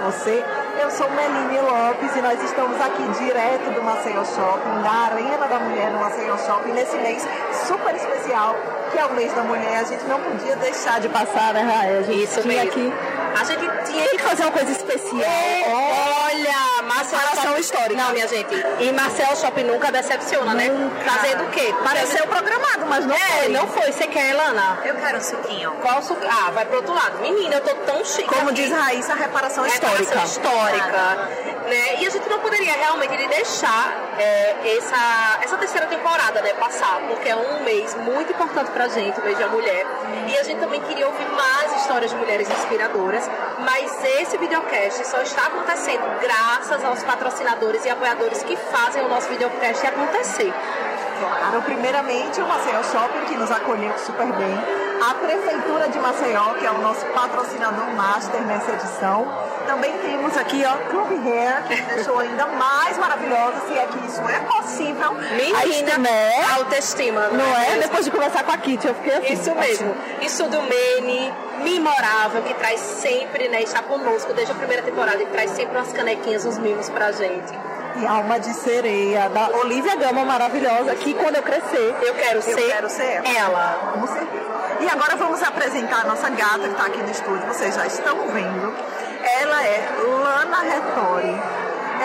você. Eu sou Meline Lopes e nós estamos aqui direto do Maceió Shopping, na Arena da Mulher no Maceió Shopping, nesse mês super especial, que é o mês da mulher. A gente não podia deixar de passar, né, Raia? A gente Isso tinha mesmo. aqui. A gente Tinha que fazer uma coisa especial. Olha, Marcel Paração Shopping- histórica. Não, minha gente. E Marcel Shopping nunca decepciona, né? Nunca. Fazendo o quê? Pareceu programado, mas não É, foi. não foi. Você quer, Lana? Eu quero um suquinho. Qual su... Ah, vai pro outro lado. Menina, eu tô tão chique. Como aqui. diz Raíssa, a reparação Reparação histórica. histórica. Né? E a gente não poderia realmente deixar é, essa, essa terceira temporada né, passar, porque é um mês muito importante pra gente, o mês da mulher. E a gente também queria ouvir mais histórias de mulheres inspiradoras, mas esse videocast só está acontecendo graças aos patrocinadores e apoiadores que fazem o nosso videocast acontecer. Claro, primeiramente o Maceió Shopping, que nos acolheu super bem. A Prefeitura de Maceió, que é o nosso patrocinador master nessa edição. Também temos aqui, ó, Club Hair, que deixou ainda mais maravilhosa, se é que isso é possível. Menina, Estimé, autoestima, não é? mesmo? Depois de conversar com a Kitty, eu fiquei assim. Isso mesmo. Isso do Mene, memorável, que traz sempre, né? Está conosco desde a primeira temporada e traz sempre umas canequinhas, uns mimos pra gente. E Alma de Sereia, da Olivia Gama, maravilhosa, que quando eu crescer, Eu quero ser, quero ser ela. Com certeza. E agora vamos apresentar a nossa gata que está aqui no estúdio, vocês já estão vendo. Ela é Lana Retori.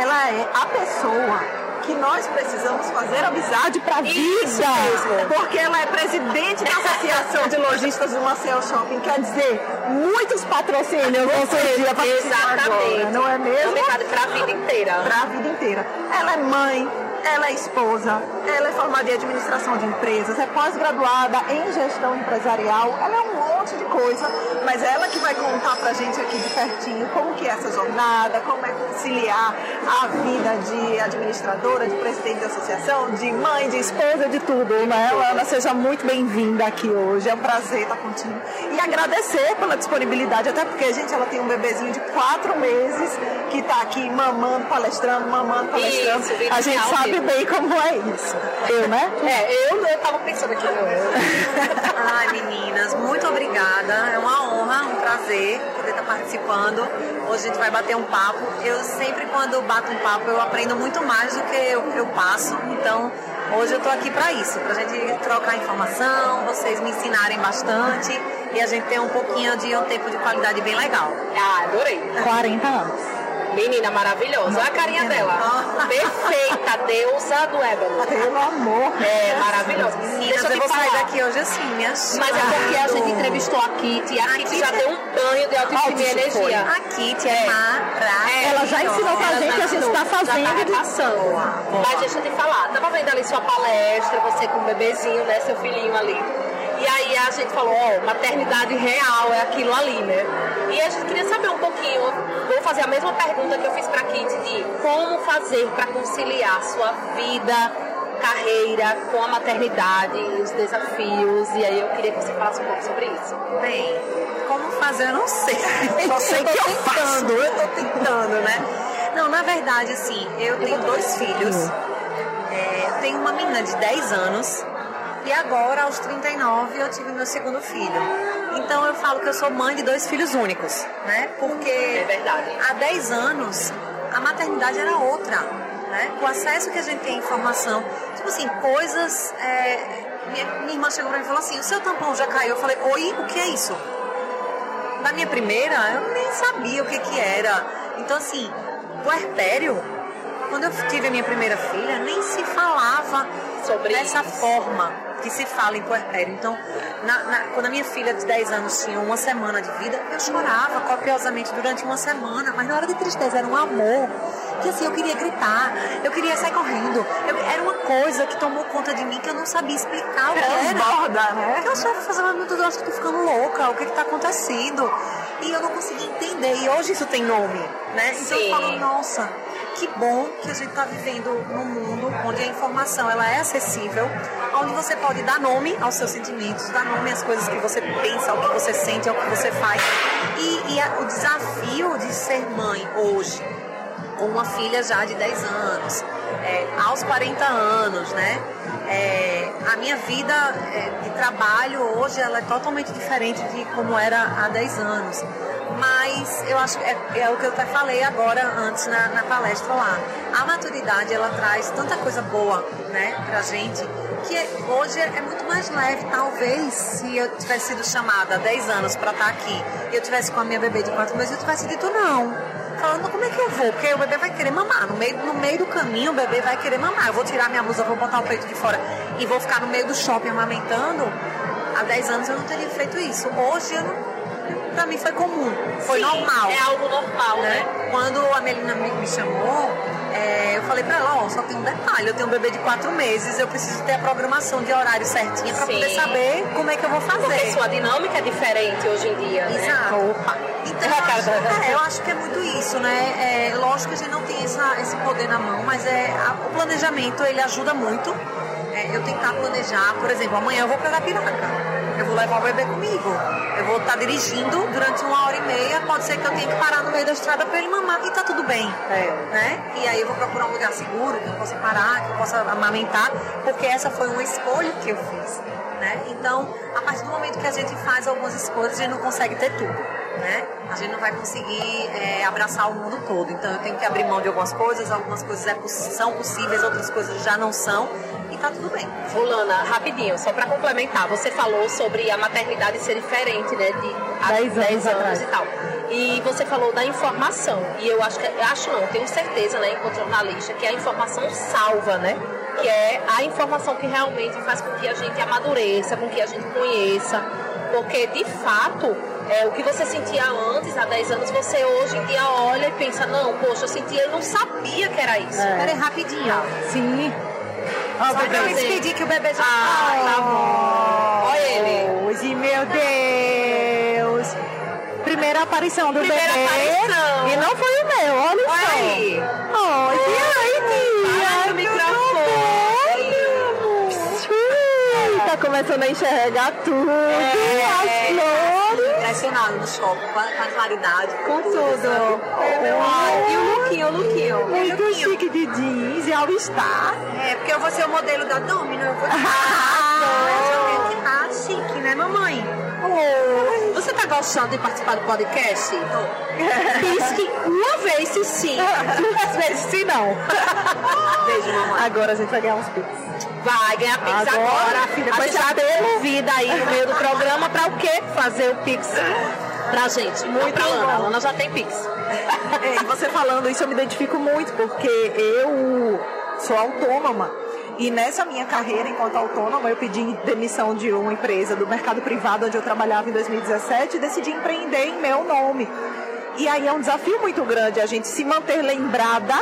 Ela é a pessoa que nós precisamos fazer amizade para a vida. mesmo. Porque ela é presidente da Associação de Lojistas do Maceió Shopping. Quer dizer, muitos patrocínios vão surgir a de agora, Exatamente. não é mesmo? Amizade pra vida inteira. para a vida inteira. Ela é mãe, ela é esposa, ela é formada em administração de empresas, é pós-graduada em gestão empresarial, ela é um monte de coisa, mas é ela que vai contar pra gente aqui de pertinho como que é essa jornada, como é conciliar a vida de administradora, de presidente da associação, de mãe, de esposa, de tudo, né? Lana, seja muito bem-vinda aqui hoje, é um prazer estar contigo. E agradecer pela disponibilidade, até porque, gente, ela tem um bebezinho de quatro meses que tá aqui mamando, palestrando, mamando, palestrando. Isso, a gente sabe mesmo. bem como é isso. Eu, né? É, eu, eu tava pensando aqui. Ai, meninas, muito obrigada. É uma honra, um prazer poder estar participando. Hoje a gente vai bater um papo. Eu sempre, quando bato um papo, eu aprendo muito mais do que eu, eu passo. Então, hoje eu tô aqui para isso, pra gente trocar informação, vocês me ensinarem bastante e a gente ter um pouquinho de um tempo de qualidade bem legal. Ah, adorei. 40 anos. Menina maravilhosa. Olha a carinha dela. Perfeita, deusa do ébano. Pelo amor. É, maravilhosa. Meninas, Deixa eu eu te vou sair falar. daqui hoje assim, minhas. Mas é porque a gente entrevistou a Kitty a, A Kitty já deu um banho de autoestima e Autoestima. energia. A Kitty é, É. maravilhosa. Ela já ensinou pra Ela gente, a gente tá fazendo. Já tá repassando. Mas deixa eu te falar, tava vendo ali sua palestra, você com o bebezinho, né, seu filhinho ali. E aí a gente falou, ó, maternidade real é aquilo ali, né? E a gente queria saber um pouquinho, vou fazer a mesma pergunta que eu fiz pra Kitty, de como fazer pra conciliar sua vida, carreira com a maternidade, os desafios. E aí eu queria que você falasse um pouco sobre isso. Bem, como fazer eu não sei. Só sei eu que eu tentando, eu tô tentando, né? Não, na verdade, assim, eu tenho dois filhos. É, eu tenho uma menina de 10 anos e agora, aos 39, eu tive meu segundo filho. Então eu falo que eu sou mãe de dois filhos únicos, né? Porque É verdade. há 10 anos a maternidade era outra, né? O acesso que a gente tem à informação, tipo assim, coisas. é, minha, minha irmã chegou pra mim e falou assim: o seu tampão já caiu? Eu falei: oi, o que é isso? Na minha primeira, eu nem sabia o que que era. Então, assim, puerpério, quando eu tive a minha primeira filha, nem se falava Sobre dessa isso. forma que se fala em puerpério. Então, na- na- quando a minha filha de 10 anos tinha uma semana de vida, eu chorava copiosamente durante uma semana, mas na hora de tristeza era um amor. Que assim, eu queria gritar, eu queria sair correndo. Eu- era uma coisa que tomou conta de mim que eu não sabia explicar o que era. Transborda, né? Eu achava fazendo, meu Deus, eu acho que tô ficando louca, o que que tá acontecendo? E eu não conseguia entender. E hoje isso tem nome, né? Então Sim. eu falo, nossa, que bom que a gente tá vivendo num mundo onde a informação ela é acessível, onde você pode dar nome aos seus sentimentos, dar nome às coisas que você pensa, ao que você sente, ao que você faz. E, e a- o desafio de ser mãe hoje, com uma filha já de 10 anos, é, aos 40 anos, né? É, a minha vida é, de trabalho hoje ela é totalmente diferente de como era há 10 anos. Mas eu acho que é, é o que eu até falei agora antes na, na palestra lá. A maturidade ela traz tanta coisa boa, né, pra gente, que hoje é muito mais leve. Talvez se eu tivesse sido chamada há 10 anos para estar aqui e eu tivesse com a minha bebê de 4 meses, eu tivesse dito não falando como é que eu vou, porque o bebê vai querer mamar. No meio, no meio do caminho, o bebê vai querer mamar. Eu vou tirar minha blusa, vou botar o peito de fora e vou ficar no meio do shopping amamentando. Há 10 anos eu não teria feito isso. Hoje, eu não, pra mim foi comum, foi Sim, normal. É algo normal, né? né? Quando a Melina me, me chamou, é, eu falei pra ela, ó, só tem um detalhe, eu tenho um bebê de 4 meses, eu preciso ter a programação de horário certinha pra Sim. poder saber como é que eu vou fazer. Porque sua dinâmica é diferente hoje em dia, né? Exato. Opa. Então, eu acho, é, eu acho que é muito isso, né? É, lógico que a gente não tem essa, esse poder na mão, mas é, a- o planejamento ele ajuda muito. É, eu tentar planejar, por exemplo, amanhã eu vou pegar piraca. Eu vou levar o bebê comigo. Eu vou estar dirigindo durante uma hora e meia. Pode ser que eu tenha que parar no meio da estrada para ele mamar e tá tudo bem. Né? E aí eu vou procurar um lugar seguro, que eu possa parar, que eu possa amamentar, porque essa foi uma escolha que eu fiz. Né? Então, a partir do momento que a gente faz algumas escolhas, a gente não consegue ter tudo. Né? A gente não vai conseguir é, abraçar o mundo todo. Então, eu tenho que abrir mão de algumas coisas, algumas coisas é são possíveis, outras coisas já não são, e tá tudo bem. Fulana, rapidinho, só pra complementar, você falou sobre a maternidade ser diferente, né? De há Dez anos 10 anos atrás. e tal. E você falou da informação. E eu acho que acho não, tenho certeza, né, enquanto jornalista, que a informação salva, né? Que é a informação que realmente faz com que a gente amadureça, com que a gente conheça. Porque de fato, é, o que você sentia antes, há 10 anos, você hoje em dia olha e pensa, não, poxa, eu sentia, eu não sabia que era isso. É. Peraí, rapidinho. Sim. Ó, Só pra me despedir que o bebê já Ah, tá. tá bom. Olha ele. Hoje, meu Deus. Primeira aparição do Primeira bebê. aparição. E não foi o meu, olha Olha só. aí. Oi, tia, tia. Ai, o microfone. Tá começando a enxergar tudo. É. No shopping, com a, com a claridade, Com tudo. Ai, e o lookinho, o lookinho. o Muito lookinho. chique de jeans e all star. É, porque eu vou ser o modelo da Domino, eu vou eu estar chique, né, mamãe? Você tá gostando de participar do podcast? Tô. Pisque uma vez se sim. Às vezes sim, não. Beijo, mamãe. Agora a gente vai ganhar uns pix. Vai ganhar Pix Agora, agora. gente já saber. convida aí no meio do programa pra o quê? Fazer o Pix pra gente. Muito pra bom. Lana. A Lana já tem Pix. É, e você falando isso, eu me identifico muito, porque eu sou autônoma. E nessa minha carreira enquanto autônoma, eu pedi demissão de uma empresa do mercado privado onde eu trabalhava em 2017 e decidi empreender em meu nome. E aí é um desafio muito grande a gente se manter lembrada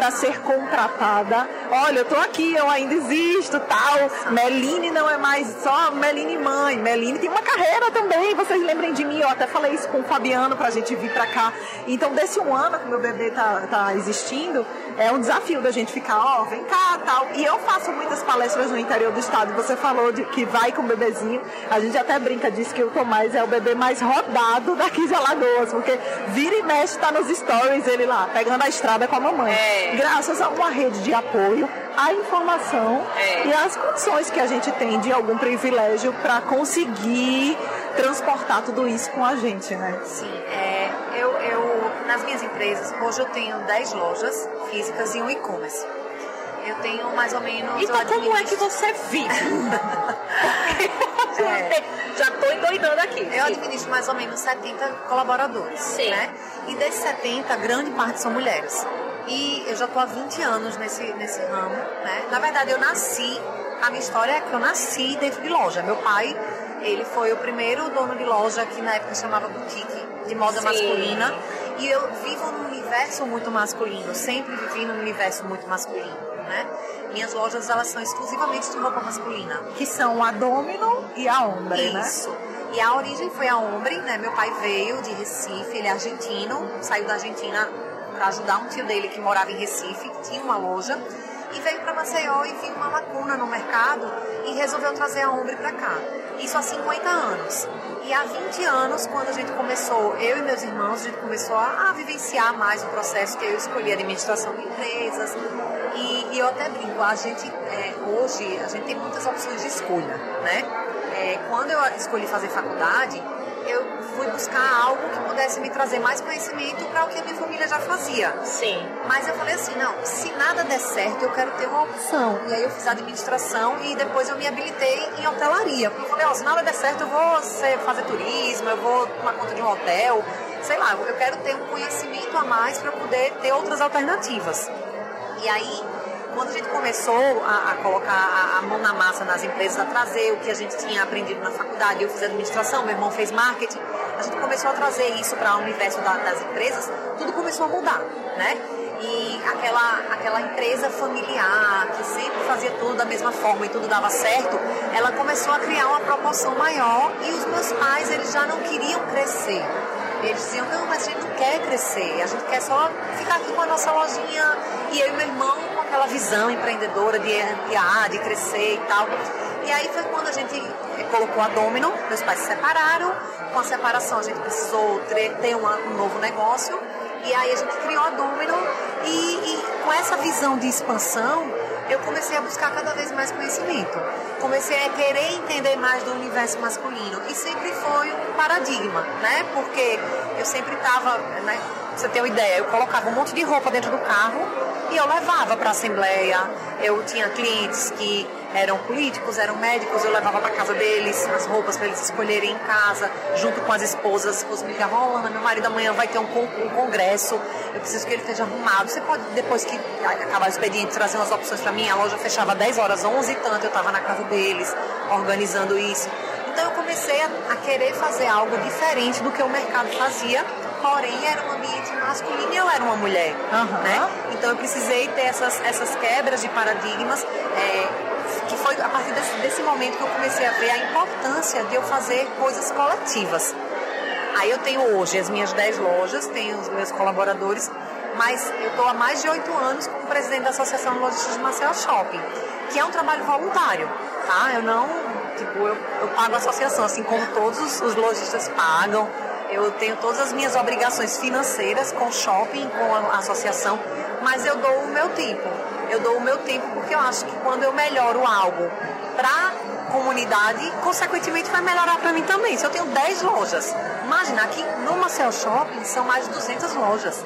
para ser contratada. Olha, eu tô aqui, eu ainda existo, tal. Meline não é mais só Meline mãe. Meline tem uma carreira também. Vocês lembrem de mim, eu até falei isso com o Fabiano pra gente vir pra cá. Então, desse um ano que meu bebê tá, tá existindo, é um desafio da gente ficar, ó, vem cá, tal. E eu faço muitas palestras no interior do estado. Você falou de que vai com o bebezinho. A gente até brinca, diz que o Tomás é o bebê mais rodado daqui de Alagoas, porque vira e mexe tá nos stories ele lá, pegando a estrada com a mamãe. É. Graças a uma rede de apoio, a informação É. e as condições que a gente tem de algum privilégio para conseguir transportar tudo isso com a gente, né? Sim, é, eu, eu, nas minhas empresas, hoje eu tenho 10 lojas físicas e um e-commerce. Eu tenho mais ou menos. Então como é que você vive? É. Já tô endoidando aqui. Eu administro mais ou menos 70 colaboradores. Sim. Né? E desses 70, grande parte são mulheres. E eu já estou há 20 anos nesse, nesse ramo. Né? Na verdade, eu nasci, a minha história é que eu nasci dentro de loja. Meu pai, ele foi o primeiro dono de loja que na época chamava boutique de moda Sim. masculina. E eu vivo num universo muito masculino, sempre vivi num universo muito masculino. né? Minhas lojas, elas são exclusivamente de roupa masculina. Que são a Domino e a Ombre, né? Isso. E a origem foi a Ombre, né? Meu pai veio de Recife, ele é argentino, saiu da Argentina para ajudar um tio dele que morava em Recife, tinha uma loja, e veio para Maceió e viu uma lacuna no mercado e resolveu trazer a Ombre para cá. Isso há 50 anos. E há 20 anos, quando a gente começou, eu e meus irmãos, a gente começou a, a vivenciar mais o processo que eu escolhi administração de empresas. E, e eu até brinco, a gente, é, hoje, a gente tem muitas opções de escolha, né? É, quando eu escolhi fazer faculdade, eu fui buscar algo que pudesse me trazer mais conhecimento para o que a minha família já fazia. Sim. Mas eu falei assim, não, se nada der certo, eu quero ter uma opção. E aí eu fiz administração e depois eu me habilitei em hotelaria. Porque eu falei, ó, se nada der certo, eu vou ser, fazer turismo, eu vou tomar conta de um hotel, sei lá, eu quero ter um conhecimento a mais para poder ter outras alternativas. E aí, quando a gente começou a, a colocar a, a, mão na massa nas empresas, a trazer o que a gente tinha aprendido na faculdade, eu fiz administração, meu irmão fez marketing, a gente começou a trazer isso para o universo da, das empresas, tudo começou a mudar, né? E aquela, aquela empresa familiar, que sempre fazia tudo da mesma forma e tudo dava certo, ela começou a criar uma proporção maior e os meus pais, eles já não queriam crescer. Eles diziam, não, mas a gente não quer crescer, a gente quer só ficar aqui com a nossa lojinha e eu e meu irmão aquela visão empreendedora de ampliar, de crescer e tal. E aí foi quando a gente colocou a Domino, meus pais se separaram, com a separação a gente precisou ter um novo negócio e aí a gente criou a Domino e, e com essa visão de expansão eu comecei a buscar cada vez mais conhecimento. Comecei a querer entender mais do universo masculino. E sempre foi um paradigma, né? Porque eu sempre estava, né? Pra você ter uma ideia, eu colocava um monte de roupa dentro do carro e eu levava para a assembleia. Eu tinha clientes que eram políticos, eram médicos, eu levava para casa deles as roupas para eles escolherem em casa, junto com as esposas. As esposas me ligavam, Ana, meu marido amanhã vai ter um, um, congresso, eu preciso que ele esteja arrumado. Você pode, depois que acabar o expediente, trazer umas opções para mim? A loja fechava 10 horas, 11 e tanto, eu estava na casa deles, organizando isso. Então eu comecei a, a querer fazer algo diferente do que o mercado fazia porém era um ambiente masculino e eu era uma mulher, uhum. né? Então eu precisei ter essas, essas quebras de paradigmas é, que foi a partir desse, desse momento que eu comecei a ver a importância de eu fazer coisas coletivas. Aí eu tenho hoje as minhas 10 lojas, tenho os meus colaboradores, mas eu estou há mais de oito anos como presidente da Associação de Lojistas de Marcel Shopping, que é um trabalho voluntário, tá? Eu não, tipo, eu, eu pago a associação, assim como todos os, os lojistas pagam, eu tenho todas as minhas obrigações financeiras com o shopping, com a associação, mas eu dou o meu tempo. Eu dou o meu tempo porque eu acho que quando eu melhoro algo para comunidade, consequentemente vai melhorar para mim também. Se eu tenho 10 lojas, imagina aqui no Marcel Shopping são mais de 200 lojas.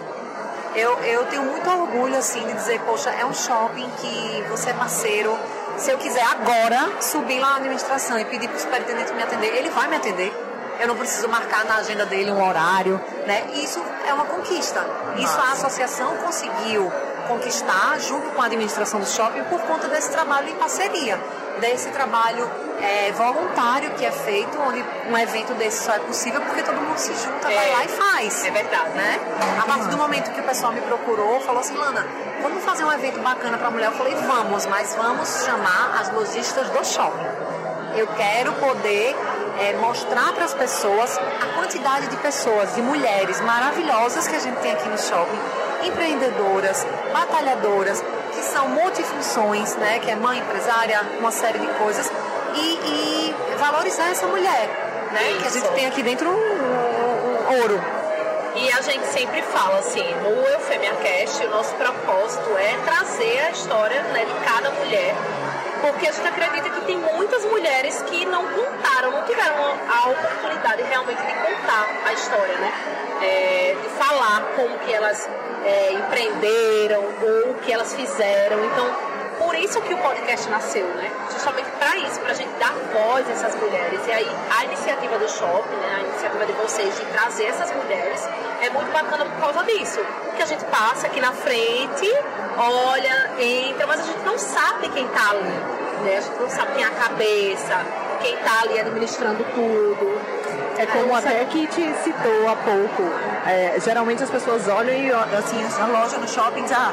Eu, eu tenho muito orgulho assim de dizer, poxa, é um shopping que você é parceiro. Se eu quiser agora subir lá na administração e pedir para o superintendente me atender, ele vai me atender eu não preciso marcar na agenda dele um horário, né? Isso é uma conquista. Isso a associação conseguiu conquistar junto com a administração do shopping por conta desse trabalho em parceria, desse trabalho é, voluntário que é feito, onde um evento desse só é possível porque todo mundo se junta, é, vai lá e faz. É verdade. Né? A partir do momento que o pessoal me procurou, falou assim, Lana, vamos fazer um evento bacana para mulher? Eu falei, vamos, mas vamos chamar as lojistas do shopping. Eu quero poder é, mostrar para as pessoas a quantidade de pessoas, de mulheres maravilhosas que a gente tem aqui no shopping, empreendedoras, batalhadoras, que são multifunções, né, que é mãe, empresária, uma série de coisas, e, e valorizar essa mulher, né, que a gente tem aqui dentro um, um, um ouro. E a gente sempre fala assim, no Eufemia Cast, o nosso propósito é trazer a história né, de cada mulher. Porque a gente acredita que tem muitas mulheres que não contaram, não realmente de contar a história, né? É, de falar como que elas é, empreenderam ou o que elas fizeram. Então, por isso que o podcast nasceu, né? Justamente para isso, para a gente dar voz a essas mulheres. E aí, a iniciativa do shopping, né? a iniciativa de vocês de trazer essas mulheres é muito bacana por causa disso. Que a gente passa aqui na frente, olha, entra, mas a gente não sabe quem está ali. Né? A gente não sabe quem é a cabeça, quem está ali administrando tudo. É como até a Kit citou há pouco. É, geralmente as pessoas olham e assim, a loja no shopping, ah,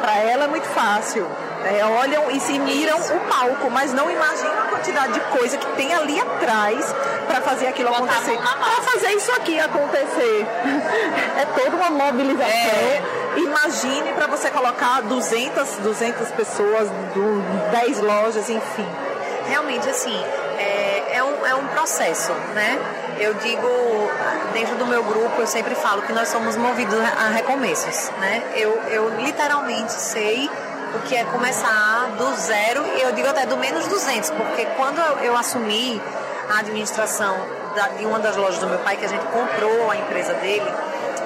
para ela é muito fácil. É, olham e se miram o palco, mas não imaginam a quantidade de coisa que tem ali atrás para fazer aquilo acontecer. Para fazer isso aqui acontecer. é toda uma mobilização. É. Imagine para você colocar 200, 200 pessoas, 10 lojas, enfim. Realmente, assim, é, é, um, é um processo, né? Eu digo, dentro do meu grupo, eu sempre falo que nós somos movidos a recomeços, né? Eu, eu literalmente sei o que é começar do zero, e eu digo até do menos 200, porque quando eu assumi a administração de uma das lojas do meu pai, que a gente comprou a empresa dele,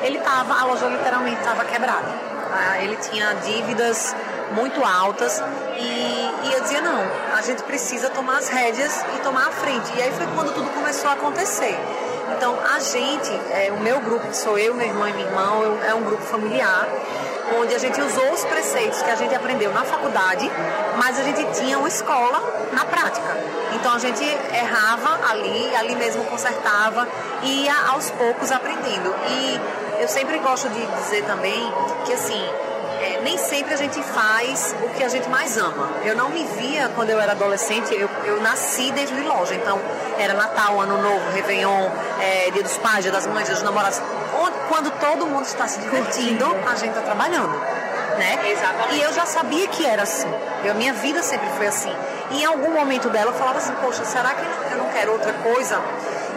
ele tava, a loja literalmente estava quebrada. Tá? Ele tinha dívidas muito altas e, e, eu dizia, não, a gente precisa tomar as rédeas e tomar a frente. E aí foi quando tudo começou a acontecer. Então, a gente, é, o meu grupo, que sou eu, meu irmão e minha irmã, é um grupo familiar, onde a gente usou os preceitos que a gente aprendeu na faculdade, mas a gente tinha uma escola na prática. Então, a gente errava ali, ali mesmo consertava, e ia aos poucos aprendendo. E eu sempre gosto de dizer também que, assim, é, nem sempre a gente faz o que a gente mais ama. Eu não me via quando eu era adolescente, eu, eu nasci dentro de loja, então era Natal, Ano Novo, Réveillon, é, Dia dos Pais, Dia das Mães, Dia dos Namorados. Quando todo mundo está se divertindo, a gente está trabalhando. Né? Exatamente. E eu já sabia que era assim. Eu, minha vida sempre foi assim. E em algum momento dela eu falava assim, poxa, será que eu não quero outra coisa?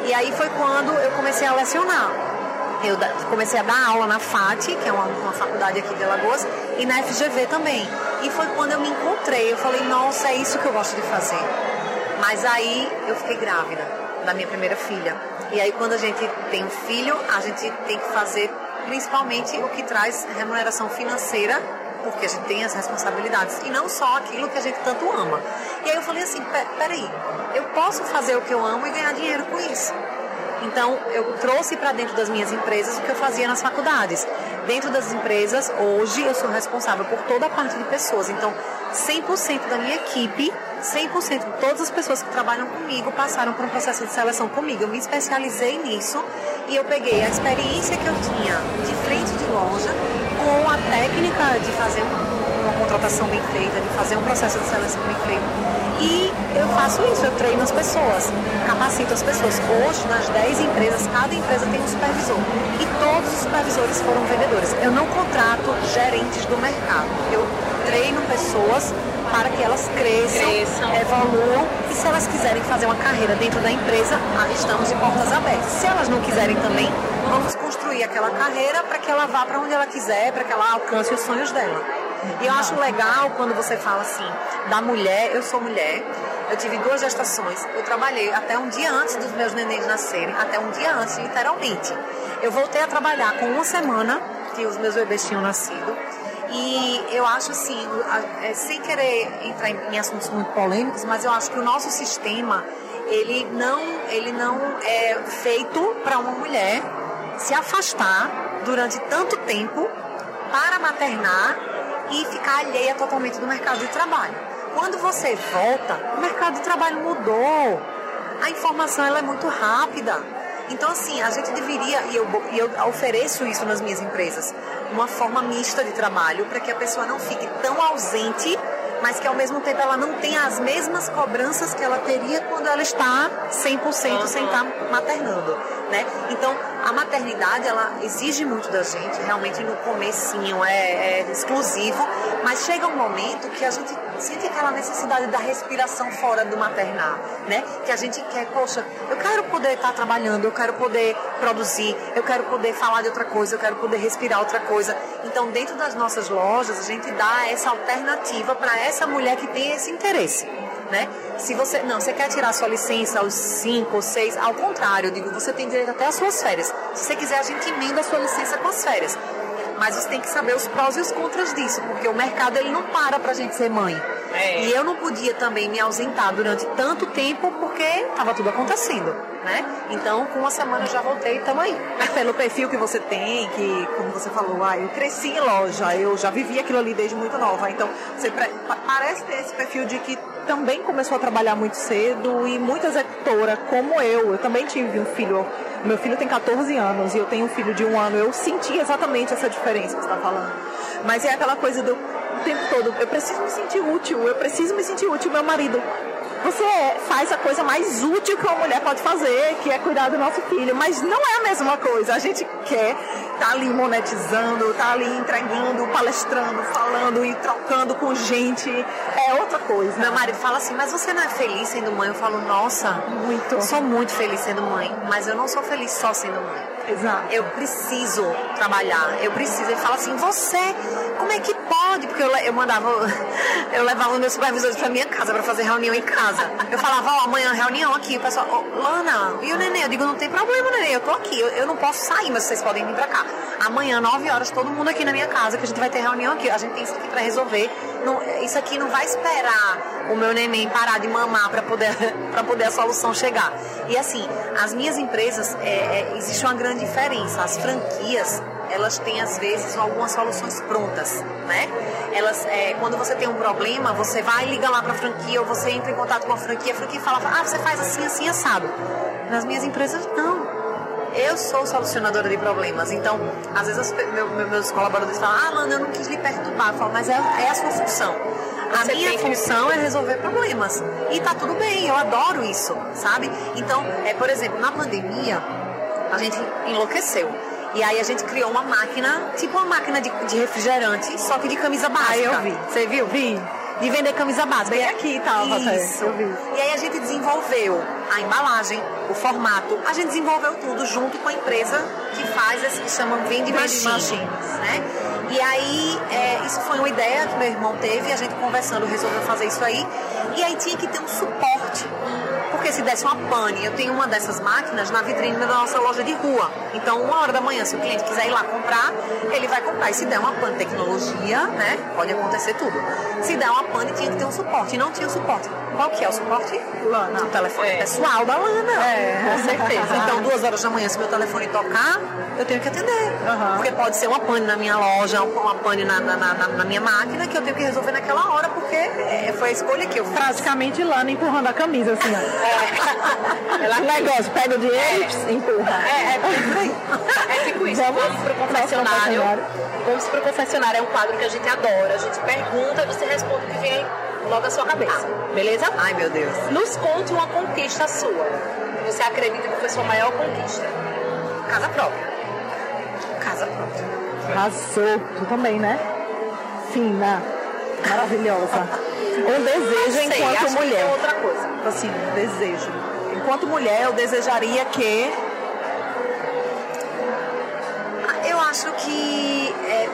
E aí foi quando eu comecei a lecionar eu comecei a dar aula na FAT, que é uma, uma, faculdade aqui de Alagoas, e na FGV também. E foi quando eu me encontrei, eu falei, nossa, é isso que eu gosto de fazer. Mas aí eu fiquei grávida da minha primeira filha. E aí quando a gente tem um filho, a gente tem que fazer principalmente o que traz remuneração financeira, porque a gente tem as responsabilidades, e não só aquilo que a gente tanto ama. E aí eu falei assim, peraí, eu posso fazer o que eu amo e ganhar dinheiro com isso. Então, eu trouxe para dentro das minhas empresas o que eu fazia nas faculdades. Dentro das empresas, hoje eu sou responsável por toda a parte de pessoas. Então, 100% da minha equipe, 100% de todas as pessoas que trabalham comigo passaram por um processo de seleção comigo. Eu me especializei nisso e eu peguei a experiência que eu tinha de frente de loja com a técnica de fazer uma contratação bem feita, de fazer um processo de seleção bem feito e eu faço isso, eu treino as pessoas, capacito as pessoas. Hoje, nas 10 empresas, cada empresa tem um supervisor. E todos os supervisores foram vendedores. Eu não contrato gerentes do mercado. Eu treino pessoas para que elas cresçam, cresçam, evoluam e se elas quiserem fazer uma carreira dentro da empresa, estamos de portas abertas. Se elas não quiserem também, vamos construir aquela carreira para que ela vá para onde ela quiser, para que ela alcance os sonhos dela. E eu acho legal quando você fala assim, da mulher, eu sou mulher, eu tive duas gestações, eu trabalhei até um dia antes dos meus nenéns nascerem, até um dia antes, literalmente. Eu voltei a trabalhar com uma semana que os meus bebês tinham nascido. E eu acho assim, é, sem querer entrar em assuntos muito polêmicos, mas eu acho que o nosso sistema, ele não, ele não é feito para uma mulher se afastar durante tanto tempo para maternar e ficar alheia totalmente do mercado de trabalho. Quando você volta, o mercado de trabalho mudou. A informação ela é muito rápida. Então, assim, a gente deveria, e eu, e eu ofereço isso nas minhas empresas, uma forma mista de trabalho para que a pessoa não fique tão ausente mas que ao mesmo tempo ela não tenha as mesmas cobranças que ela teria quando ela está 100% uhum. sem estar maternando, né? Então, a maternidade, ela exige muito da gente, realmente no comecinho é, é exclusivo, mas chega um momento que a gente sente aquela necessidade da respiração fora do maternar, né? Que a gente quer, poxa, eu quero poder estar trabalhando, eu quero poder produzir, eu quero poder falar de outra coisa, eu quero poder respirar outra coisa. Então, dentro das nossas lojas, a gente dá essa alternativa para essa mulher que tem esse interesse. Né? Se você não, você quer tirar sua licença aos 5 ou 6, ao contrário, eu digo, você tem direito até às suas férias. Se você quiser, a gente emenda a sua licença com as férias. Mas você tem que saber os prós e os contras disso, porque o mercado ele não para pra gente ser mãe. É. E eu não podia também me ausentar durante tanto tempo porque estava tudo acontecendo, né? Então, com uma semana eu já voltei e estamos aí. Pelo perfil que você tem, que, como você falou, ah, eu cresci em loja, eu já vivi aquilo ali desde muito nova. Então, você parece ter esse perfil de que também começou a trabalhar muito cedo e muita executora, como eu, eu também tive um filho meu filho tem 14 anos e eu tenho um filho de um ano. Eu senti exatamente essa diferença que você está falando. Mas é aquela coisa do tempo todo, eu preciso me sentir útil, eu preciso me sentir útil. Meu marido, você faz a coisa mais útil que uma mulher pode fazer, que é cuidar do nosso filho, mas não é a mesma coisa. A gente quer estar tá ali monetizando, estar tá ali entregando, palestrando, falando e trocando com gente. É outra coisa. Meu marido fala assim, mas você não é feliz sendo mãe? Eu falo, nossa, muito. Sou muito feliz sendo mãe, mas eu não sou feliz só sendo mãe. Exato. Eu preciso trabalhar, eu preciso. Ele fala assim, você, como é que pode? Porque eu, eu mandava, eu levava meus supervisores para minha casa para fazer reunião em casa. Eu falava, ó, oh, amanhã reunião aqui. O pessoal, oh, Lana, e o neném? Eu digo, não tem problema, neném, eu tô aqui. Eu, eu não posso sair, mas vocês podem vir para cá. Amanhã, 9 horas, todo mundo aqui na minha casa, que a gente vai ter reunião aqui. A gente tem isso aqui para resolver. Não, isso aqui não vai esperar o meu neném parar de mamar para poder, pra poder a solução chegar. E assim, as minhas empresas, é, é, existe uma grande diferença. As franquias, elas têm às vezes algumas soluções prontas, né? Elas, é, quando você tem um problema, você vai ligar lá para a franquia ou você entra em contato com a franquia, a franquia fala, ah, você faz assim, assim, assado. Nas minhas empresas, não. Eu sou solucionadora de problemas, então, às vezes meu, meus colaboradores falam, ah, Lana, eu não quis lhe perturbar. Eu falo, mas é, é a sua função. A você minha função que... é resolver problemas. E tá tudo bem, eu adoro isso, sabe? Então, é, por exemplo, na pandemia, a gente enlouqueceu. E aí a gente criou uma máquina, tipo uma máquina de, de refrigerante, só que de camisa básica. Ah, eu vi. Você viu? Vi. De vender camisa básica. Bem aqui tava Isso. Eu vi. E aí a gente desenvolveu a embalagem, o formato. A gente desenvolveu tudo junto com a empresa que faz esse que chamam Vende Machines, né? E aí, é, isso foi uma ideia que meu irmão teve, a gente conversando resolveu fazer isso aí. E aí tinha que ter um suporte se desse uma pane, eu tenho uma dessas máquinas na vitrine da nossa loja de rua. Então, uma hora da manhã, se o cliente quiser ir lá comprar, ele vai comprar. E se der uma pane tecnologia, né? Pode acontecer tudo. Se der uma pane, tinha que ter um suporte. E não tinha suporte. Qual que é o suporte? Lana. O telefone é. pessoal da Lana. É, com certeza. Então, duas horas da manhã, se meu telefone tocar, eu tenho que atender. Uhum. Porque pode ser uma pane na minha loja, uma pane na, na, na, na, minha máquina, que eu tenho que resolver naquela hora, porque é, foi a escolha que eu fiz. Praticamente Lana empurrando a camisa, assim, ó. É. Ela negócio, pega o dinheiro e empurra. É, é, é, é tipo isso. Vamos, vamos pro confessionário. Vamos pro confessionário, é um quadro que a gente adora. A gente pergunta e você responde o que vem logo à sua cabeça. Beleza? Ai, meu Deus. Nos conte uma conquista sua. Você acredita que foi sua maior conquista. Casa própria. Casa própria. Arrasou. Tu também, né? Fina. Maravilhosa. Um desejo sei, enquanto mulher. outra coisa. Assim, um desejo. Enquanto mulher, eu desejaria que. Eu acho que. É,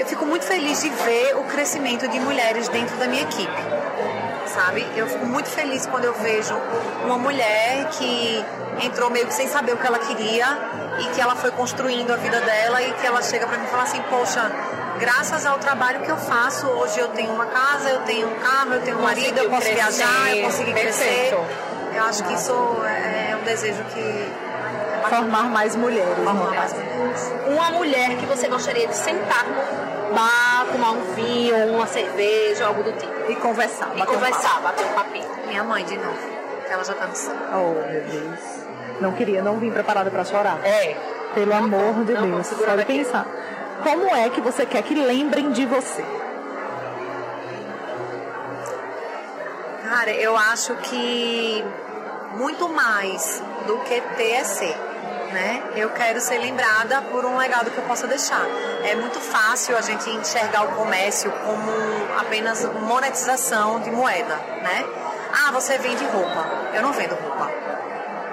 eu fico muito feliz de ver o crescimento de mulheres dentro da minha equipe. Sabe? Eu fico muito feliz quando eu vejo uma mulher que entrou meio que sem saber o que ela queria e que ela foi construindo a vida dela e que ela chega para mim e fala assim: Poxa, graças ao trabalho que eu faço, hoje eu tenho uma casa, eu tenho um carro, eu tenho um marido, eu posso crescer, viajar, eu consegui crescer. Eu acho que isso é um desejo que. Formar mais mulheres. Formar mais mulheres. Uma mulher que você gostaria de sentar num bar, tomar um vinho, uma cerveja, algo do tipo. E conversar. E conversar, um bater um papinho. Minha mãe, de novo. Ela já tá no céu. Oh, meu Deus. Não queria, não vim preparada para chorar. É. Pelo não, amor de não, Deus. Pode pensar. Como é que você quer que lembrem de você? Cara, eu acho que muito mais do que ter é ser. Né? Eu quero ser lembrada por um legado que eu possa deixar. É muito fácil a gente enxergar o comércio como apenas monetização de moeda, né? Ah, você vende roupa. Eu não vendo roupa.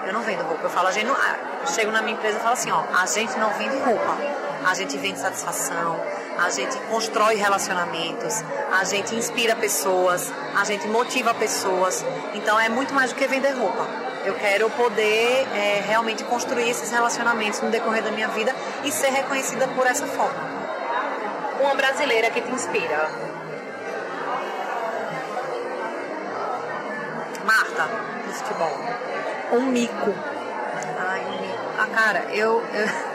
Eu não vendo roupa. Eu falo, a gente não, ah, chego na minha empresa e falo assim, ó, a gente não vende roupa. A gente vende satisfação, a gente constrói relacionamentos, a gente inspira pessoas, a gente motiva pessoas. Então é muito mais do que vender roupa. Eu quero poder é, realmente construir esses relacionamentos no decorrer da minha vida e ser reconhecida por essa forma. Uma brasileira que te inspira. Marta, do futebol. Um mico. Ai, um mico. Ah, cara, eu... eu...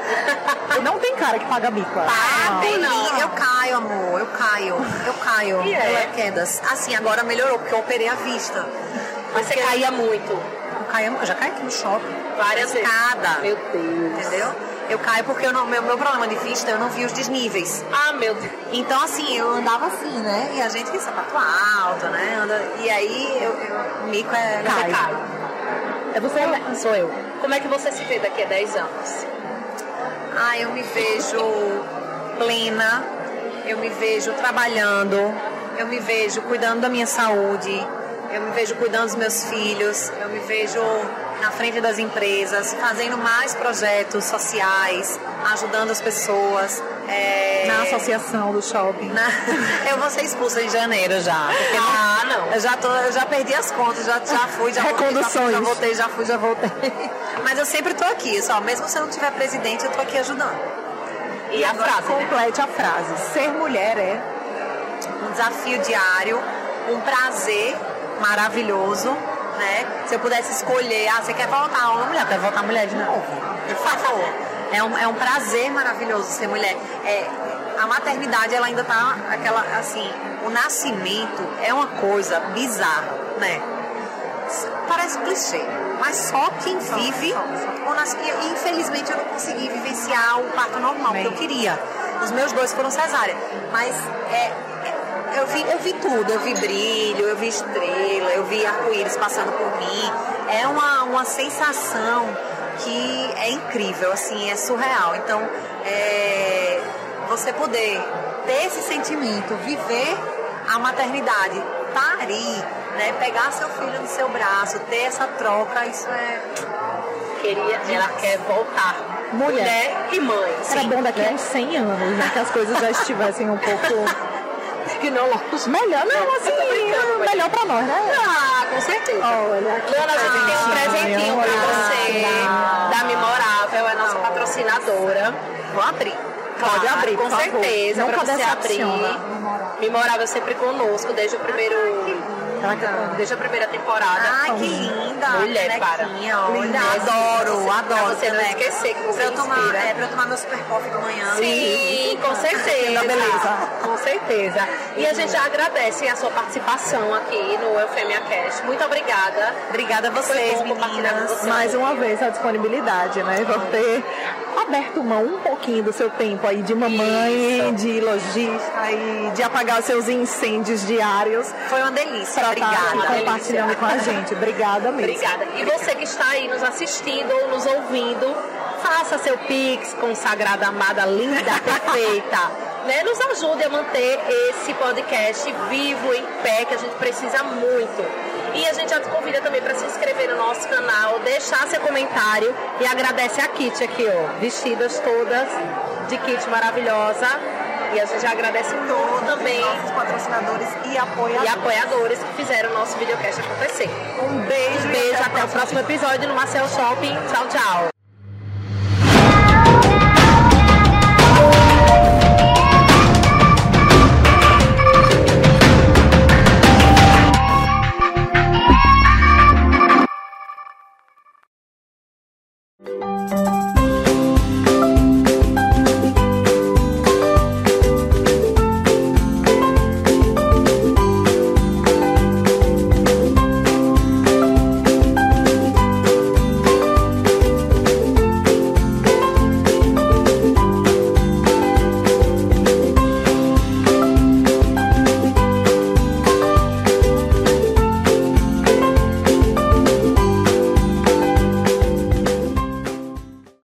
não tem cara que paga mico. Ah, tem não. Eu caio, amor. Eu caio. Eu caio. E é? quedas. Assim, agora melhorou, porque eu operei a vista. Mas porque... você caía muito. Eu, eu já caí aqui no shopping. Várias vezes. Meu Deus. Entendeu? Eu caio porque o meu, meu problema de vista, eu não vi os desníveis. Ah, meu Deus. Então, assim, eu andava assim, né? E a gente tem sapato alto, né? Anda, e aí, eu, eu, o mico é... Cai. cai. É você ou sou eu? Como é que você se vê daqui a 10 anos? Ah, eu me vejo plena, eu me vejo trabalhando, eu me vejo cuidando da minha saúde, eu me vejo cuidando dos meus filhos, eu me vejo na frente das empresas, fazendo mais projetos sociais, ajudando as pessoas. É... Na associação do shopping. Na... Eu vou ser expulsa em janeiro já. Ah, não. Eu já, tô, eu já perdi as contas, já, já fui, já voltei, já, fui, já voltei, já fui, já voltei. Mas eu sempre tô aqui, só mesmo se eu não tiver presidente, eu tô aqui ajudando. E, e a frase, né? complete né? a frase. Ser mulher é um desafio diário, um prazer maravilhoso, né? Se eu pudesse escolher, ah, você quer voltar uma mulher, quer voltar mulher de novo, por favor. É um, é um prazer maravilhoso ser mulher. É, a maternidade, ela ainda tá aquela, assim, o nascimento é uma coisa bizarra, né? Parece clichê, mas só quem vive ou nasce. Infelizmente eu não consegui vivenciar o parto normal que eu queria. Os meus dois foram cesárea, mas é, eu vi, eu vi tudo, eu vi brilho, eu vi estrela, eu vi arco-íris passando por mim. É uma, uma sensação que é incrível, assim, é surreal. Então, é, você poder ter esse sentimento, viver a maternidade, parir, né, pegar seu filho no seu braço, ter essa troca, isso é. Queria, ela quer voltar. Mulher, Mulher e mãe. Era sim, bom daqui né? a uns 100 anos, né? Que as coisas já estivessem um pouco tecnológicos. Melhor, não, assim, melhor pra nós, né? Ah, com certeza. Olha, Dona, a gente tem um presentinho pra você da Memorável, é nossa patrocinadora. Vou abrir. Pode abrir, com certeza, pra você abrir. Memorável sempre conosco, desde o primeiro Desde a primeira temporada. Ai, que linda! Mulher, para. Linda, adoro, adoro. Pra você não esquecer que você pra eu tomar, é, pra eu tomar meu super coffee de manhã. Sim, com certeza. beleza. Com certeza. E a gente já agradece a sua participação aqui no Eufemia Cast. Muito obrigada. Obrigada a vocês, meninas. Mais uma vez a disponibilidade, né? Por ter aberto mão um pouquinho do seu tempo aí de mamãe, Isso. de lojista e de apagar seus incêndios diários. Foi uma delícia. Pra Obrigada. Compartilhando com a gente. Obrigada mesmo. Obrigada. E você que está aí nos assistindo ou nos ouvindo, faça seu Pix, consagrada, amada, linda, perfeita. Né, nos ajude a manter esse podcast vivo, em pé, que a gente precisa muito. E a gente já te convida também para se inscrever no nosso canal, deixar seu comentário e agradece a Kit aqui, ó, vestidas todas de kit maravilhosa. E a gente agradece muito também nossos patrocinadores e apoiadores. e apoiadores que fizeram o nosso videocast acontecer. Um beijo, um beijo até, até o próximo episódio no Marcel Shopping. Tchau, tchau.